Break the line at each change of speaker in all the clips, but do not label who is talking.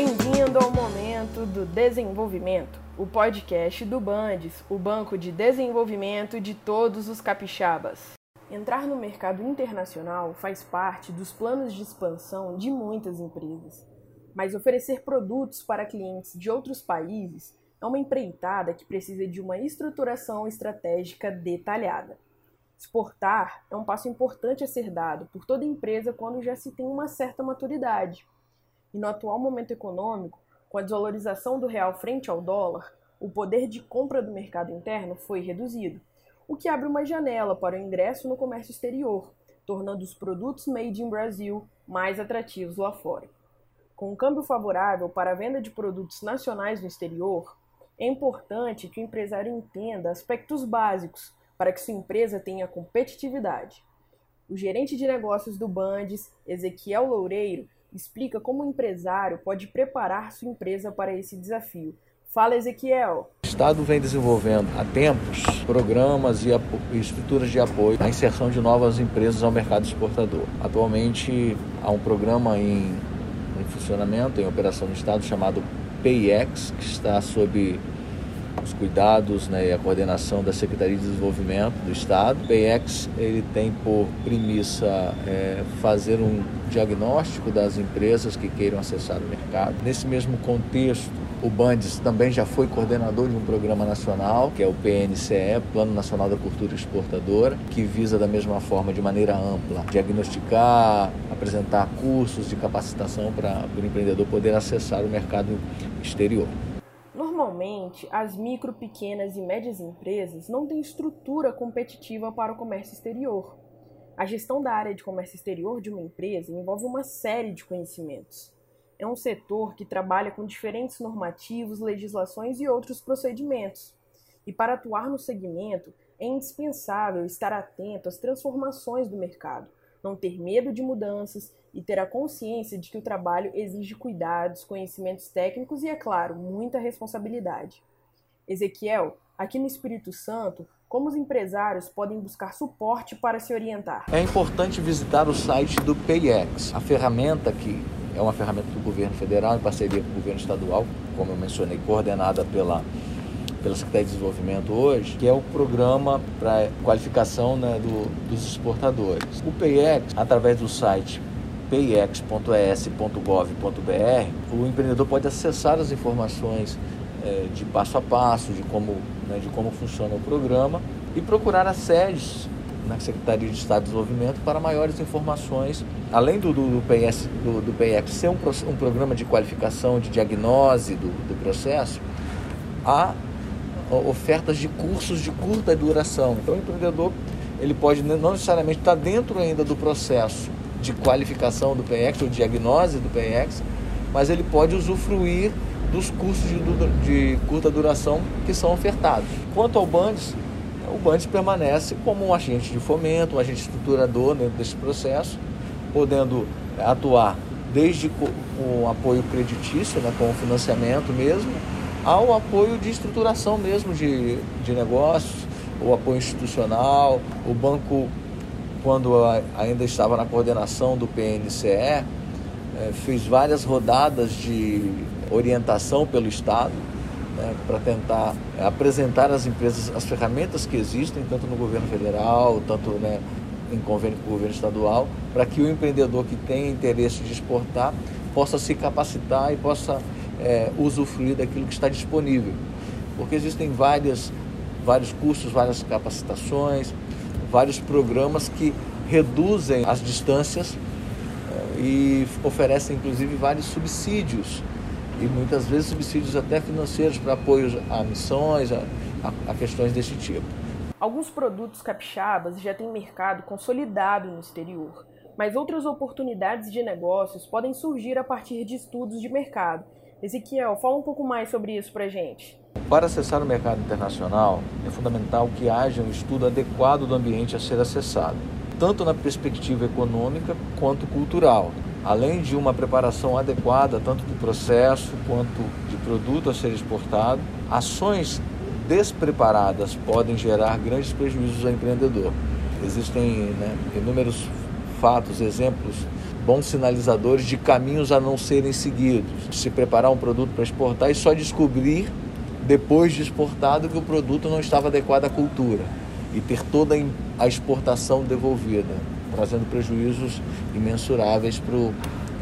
Bem-vindo ao momento do desenvolvimento, o podcast do Bandes, o banco de desenvolvimento de todos os capixabas. Entrar no mercado internacional faz parte dos planos de expansão de muitas empresas, mas oferecer produtos para clientes de outros países é uma empreitada que precisa de uma estruturação estratégica detalhada. Exportar é um passo importante a ser dado por toda empresa quando já se tem uma certa maturidade. E no atual momento econômico, com a desvalorização do real frente ao dólar, o poder de compra do mercado interno foi reduzido, o que abre uma janela para o ingresso no comércio exterior, tornando os produtos made in Brasil mais atrativos lá fora. Com um câmbio favorável para a venda de produtos nacionais no exterior, é importante que o empresário entenda aspectos básicos para que sua empresa tenha competitividade. O gerente de negócios do Bandes, Ezequiel Loureiro, explica como o empresário pode preparar sua empresa para esse desafio. Fala, Ezequiel.
O Estado vem desenvolvendo há tempos programas e estruturas de apoio à inserção de novas empresas ao mercado exportador. Atualmente há um programa em, em funcionamento, em operação no Estado, chamado PIEX, que está sob os cuidados né, e a coordenação da Secretaria de Desenvolvimento do Estado. O PIEX ele tem por premissa é, fazer um diagnóstico das empresas que queiram acessar o mercado. Nesse mesmo contexto, o Bandes também já foi coordenador de um programa nacional, que é o PNCE, Plano Nacional da Cultura Exportadora, que visa da mesma forma, de maneira ampla, diagnosticar, apresentar cursos de capacitação para o empreendedor poder acessar o mercado exterior.
Normalmente, as micro, pequenas e médias empresas não têm estrutura competitiva para o comércio exterior. A gestão da área de comércio exterior de uma empresa envolve uma série de conhecimentos é um setor que trabalha com diferentes normativos, legislações e outros procedimentos. E para atuar no segmento, é indispensável estar atento às transformações do mercado, não ter medo de mudanças e ter a consciência de que o trabalho exige cuidados, conhecimentos técnicos e, é claro, muita responsabilidade. Ezequiel, aqui no Espírito Santo, como os empresários podem buscar suporte para se orientar?
É importante visitar o site do PayEx, a ferramenta que é uma ferramenta do governo federal em parceria com o governo estadual, como eu mencionei, coordenada pela pela Secretaria de Desenvolvimento hoje, que é o programa para qualificação né, do, dos exportadores. O PayEx, através do site payex.es.gov.br, o empreendedor pode acessar as informações é, de passo a passo, de como, né, de como funciona o programa e procurar as sedes na Secretaria de Estado de Desenvolvimento para maiores informações, além do, do, do PS, do, do ser um, um, programa de qualificação, de diagnose do, do processo, há ofertas de cursos de curta duração. Então o empreendedor ele pode não necessariamente estar dentro ainda do processo de qualificação do PX ou diagnose do PX, mas ele pode usufruir dos cursos de, de curta duração que são ofertados. Quanto ao BANDES, o Bandes permanece como um agente de fomento, um agente estruturador dentro desse processo, podendo atuar desde o apoio creditício, né, com o financiamento mesmo, ao apoio de estruturação mesmo de, de negócios, o apoio institucional. O banco, quando ainda estava na coordenação do PNCE, é, fez várias rodadas de orientação pelo Estado né, para tentar apresentar às empresas as ferramentas que existem, tanto no governo federal, tanto né, em convênio com o governo estadual, para que o empreendedor que tem interesse de exportar possa se capacitar e possa é, usufruir daquilo que está disponível. Porque existem várias, vários cursos, várias capacitações, vários programas que reduzem as distâncias é, e oferecem inclusive vários subsídios e muitas vezes subsídios até financeiros para apoios a missões, a, a, a questões desse tipo.
Alguns produtos capixabas já têm mercado consolidado no exterior, mas outras oportunidades de negócios podem surgir a partir de estudos de mercado. Ezequiel, fala um pouco mais sobre isso para gente.
Para acessar o mercado internacional, é fundamental que haja um estudo adequado do ambiente a ser acessado, tanto na perspectiva econômica quanto cultural além de uma preparação adequada tanto do processo quanto de produto a ser exportado, ações despreparadas podem gerar grandes prejuízos ao empreendedor. Existem né, inúmeros fatos, exemplos bons sinalizadores de caminhos a não serem seguidos. Se preparar um produto para exportar e só descobrir depois de exportado que o produto não estava adequado à cultura e ter toda a exportação devolvida, trazendo prejuízos imensuráveis para o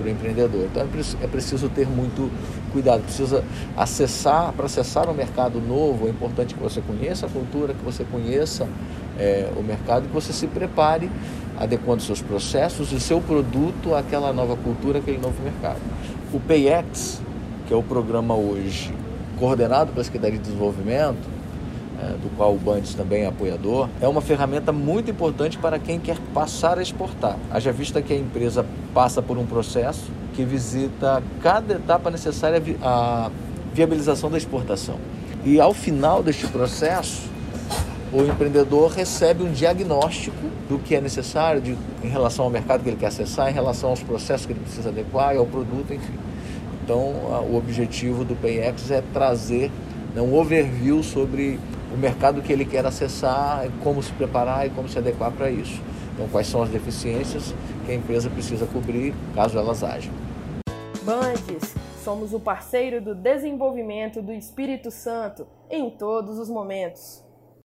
empreendedor. Então é, é preciso ter muito cuidado, precisa acessar, para acessar um mercado novo, é importante que você conheça a cultura, que você conheça é, o mercado, que você se prepare adequando seus processos e seu produto àquela nova cultura, aquele novo mercado. O PayEx, que é o programa hoje coordenado pela Secretaria de Desenvolvimento, do qual o Bandes também é apoiador, é uma ferramenta muito importante para quem quer passar a exportar. Haja vista que a empresa passa por um processo que visita cada etapa necessária à viabilização da exportação. E ao final deste processo, o empreendedor recebe um diagnóstico do que é necessário de, em relação ao mercado que ele quer acessar, em relação aos processos que ele precisa adequar ao produto, enfim. Então, o objetivo do PayEx é trazer né, um overview sobre o mercado que ele quer acessar, como se preparar e como se adequar para isso. Então, quais são as deficiências que a empresa precisa cobrir caso elas hajam.
Bandes, somos o parceiro do desenvolvimento do Espírito Santo em todos os momentos.